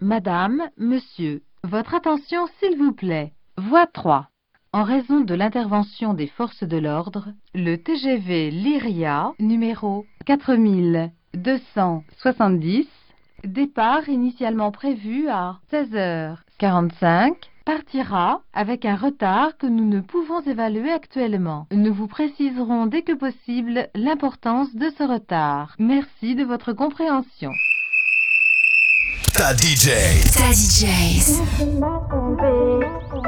Madame, monsieur, votre attention s'il vous plaît. Voie 3. En raison de l'intervention des forces de l'ordre, le TGV Lyria numéro 4270 Départ initialement prévu à 16h45 partira avec un retard que nous ne pouvons évaluer actuellement. Nous vous préciserons dès que possible l'importance de ce retard. Merci de votre compréhension. Ta DJ. Ta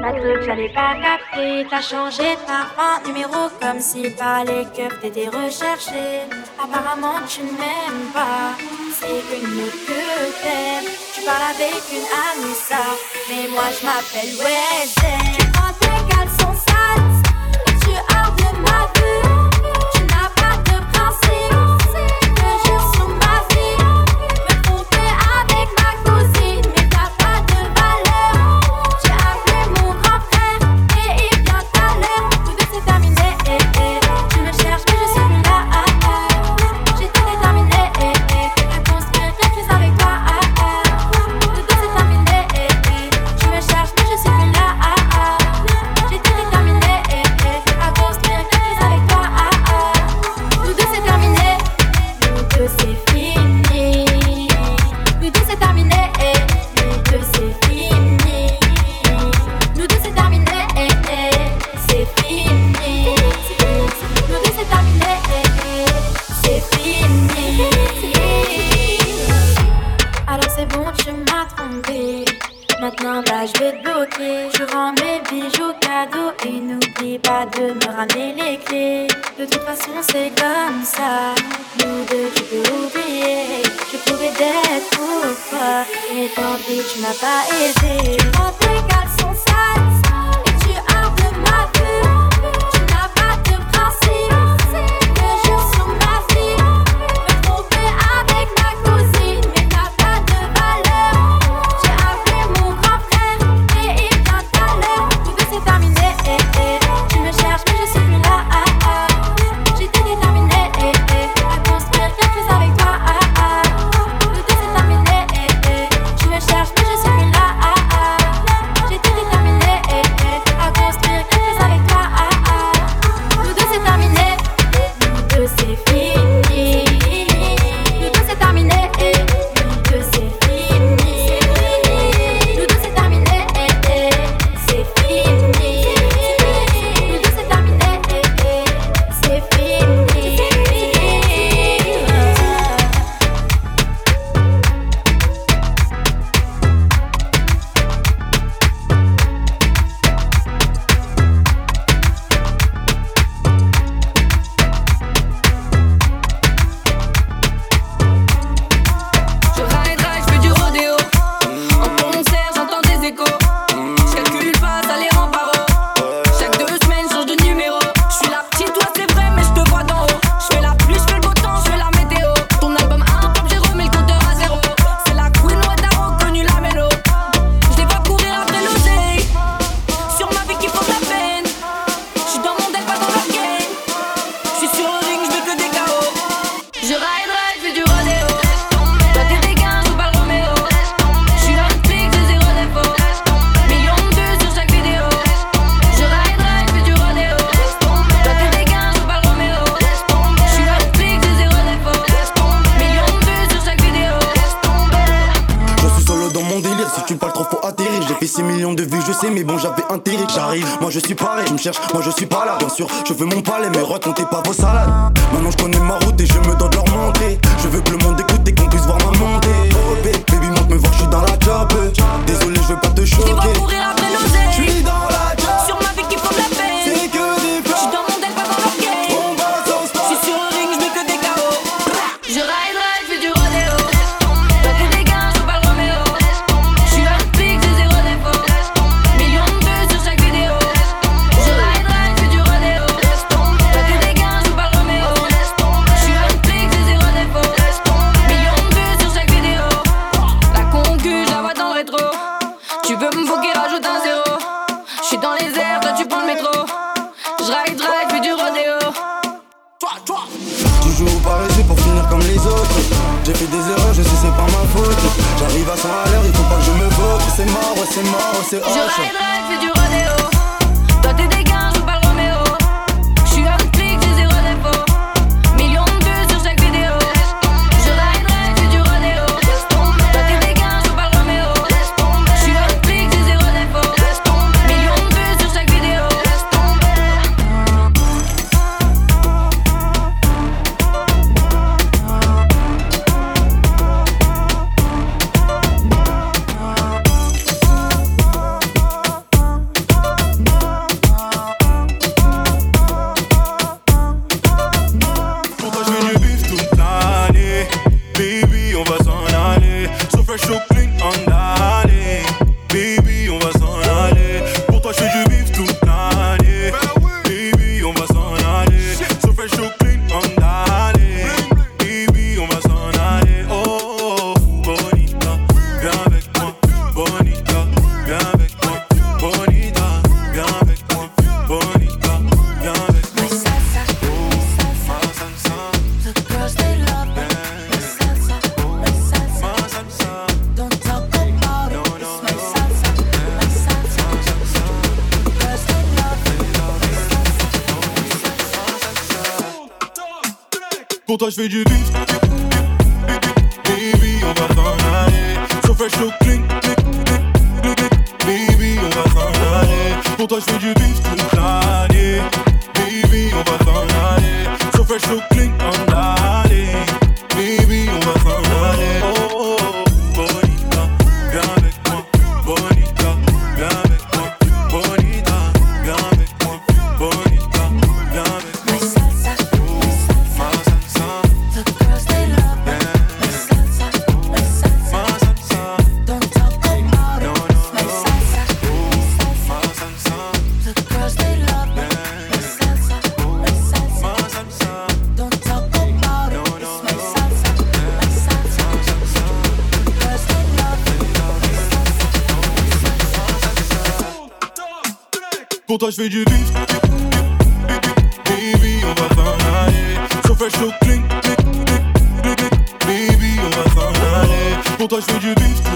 pas cru que j'allais pas capter, t'as changé par un numéro comme si par les keufs t'étais recherché. Apparemment tu ne m'aimes pas, c'est une autre que t'aimes. Tu parles avec une amie ça, mais moi je m'appelle Wesley. reach my body. Mais bon j'avais terrible J'arrive, moi je suis pareil, je me cherche, moi je suis pas là. Bien sûr, je veux mon palais, mais racontez pas vos salades. Maintenant je connais ma route et je me dois de leur montrer Je veux que le monde écoute et qu'on puisse voir ma montée. Oh baby monte me voir, je suis dans la job J'arrive à 100 à l'heure, il faut pas que je me vote C'est mort, ouais, c'est mort, ouais, c'est hoche Je ride, ride, fais du Tot als weer je links. Baby, waar gaan wij? Zo vers zo klinkt. Baby, waar gaan wij? Tot als weer je links. Baby, waar gaan wij? Zo vers zo klinkt. voltas vem de risco. Baby, eu vou falar. Só fecho o clink. Baby, eu vou falar. Voltas vem de risco.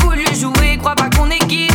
voulu jouer, crois pas qu'on est guide.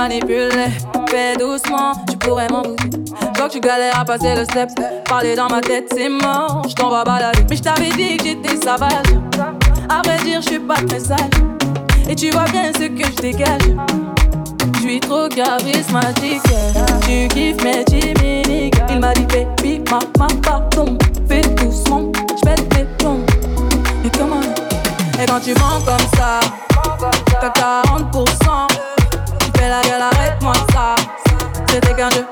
Manipuler. Fais doucement, tu pourrais m'en que tu galères à passer le step. Parler dans ma tête, c'est mort. Je t'en vais balader. Mais je t'avais dit que j'étais sauvage. À vrai dire, je suis pas très sale. Et tu vois bien ce que je dégage. Je suis trop charismatique. Tu kiffes mes timides. Il m'a dit, baby, ma, ma, pardon. Fais doucement, je pète les plombs. Et comment? Et quand tu mens comme ça, t'as C'était qu'un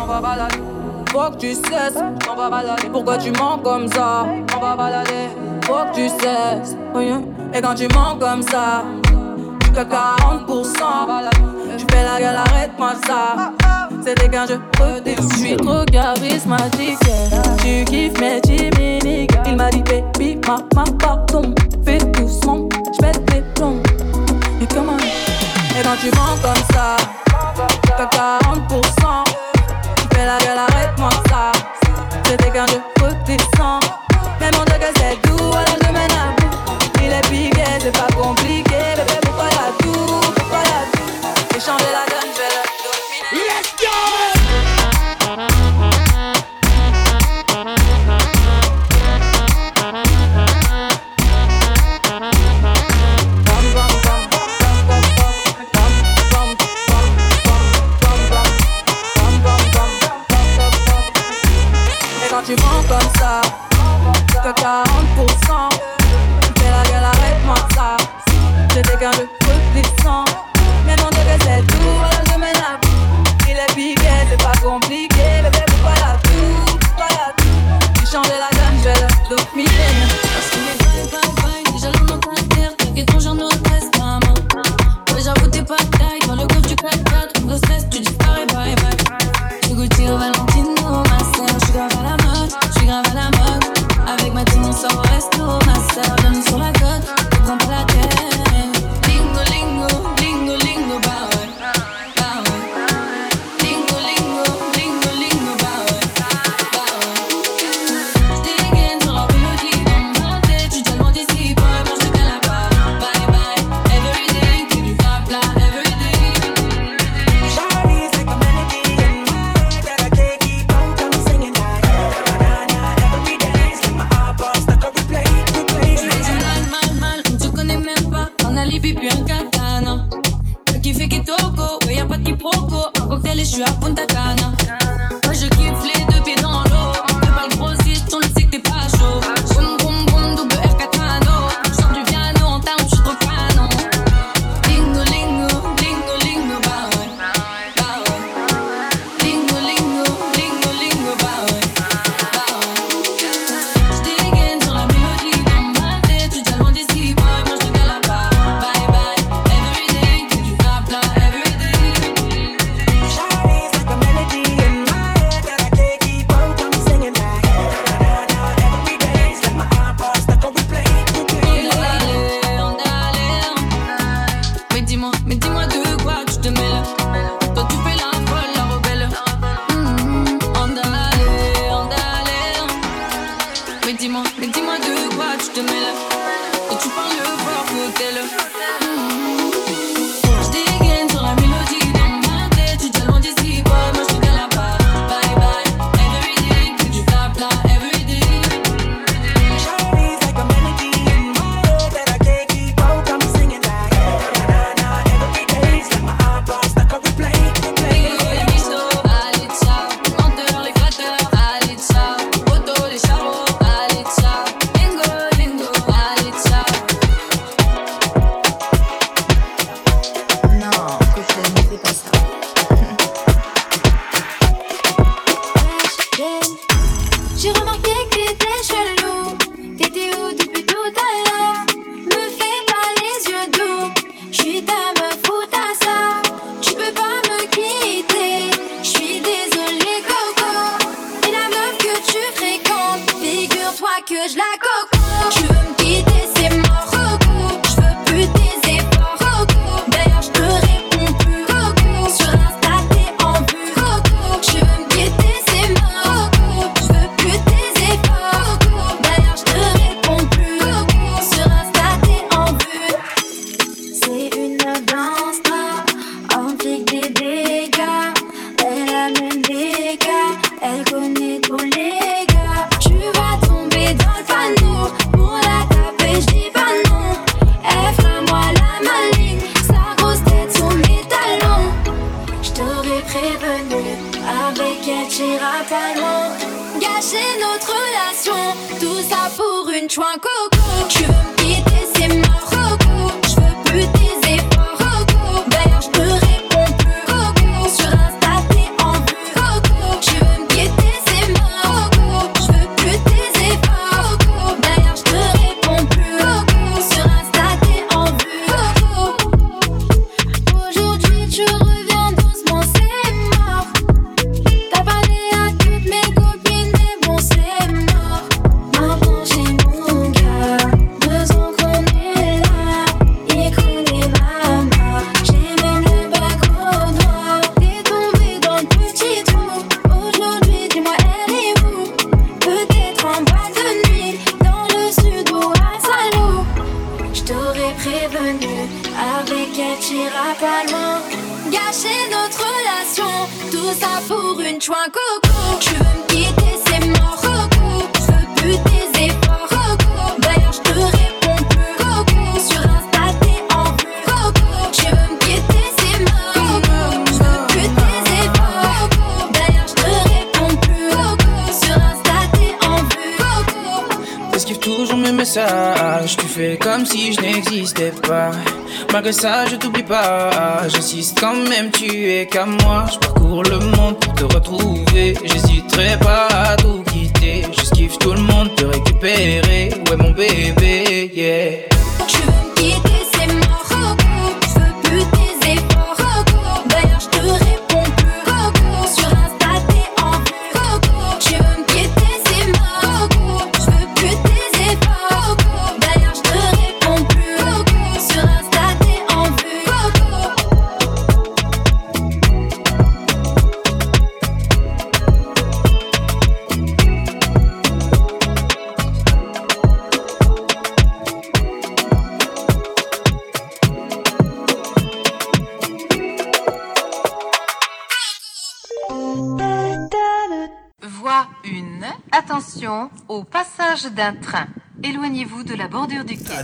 On va balader. Faut que tu cesses, on va balader. Pourquoi tu mens comme ça? On va balader. Faut que tu cesses. Hein. Et quand tu mens comme ça, jusqu'à 40%. Tu fais la gueule, arrête-moi ça. C'était qu'un jeu Je suis trop charismatique. Tu kiffes mes timides. Il m'a dit, baby, ma, ma, pardon. Fais doucement, j'pète les plombs. Et comment? Et quand tu mens comme ça, t'as 40%. La gueule, arrête-moi ça. C'était qu'un jeu redescend. Mais mon que c'est doux, alors je mène à bout. Il est piqué, c'est pas compliqué. Pas taille, dans le coffre du 4x4, j'ai pipi un katana. T'as kiffé qui toco, a pati poco. Un cocktail et je à Punta Cana. tout ça pour une chouin coco. Tu veux me quitter, c'est mort, coco. Je veux plus tes efforts, coco. D'ailleurs, je te réponds plus, coco. Sur Insta, t'es en bleu, coco. Tu veux me quitter, c'est mort, coco. Je veux plus tes efforts, coco. D'ailleurs, je te réponds plus, coco. Sur Insta, t'es en bleu, coco. T'esquives toujours mes messages. Tu fais comme si je n'existais pas. Malgré ça, je t'oublie pas. J'insiste quand même, tu es qu'à moi. Je parcours le monde pour te retrouver. J'hésiterai pas à tout quitter. Je kiffe tout le monde, te récupérer. Ouais, mon bébé, yeah. au passage d'un train. Éloignez-vous de la bordure du quai.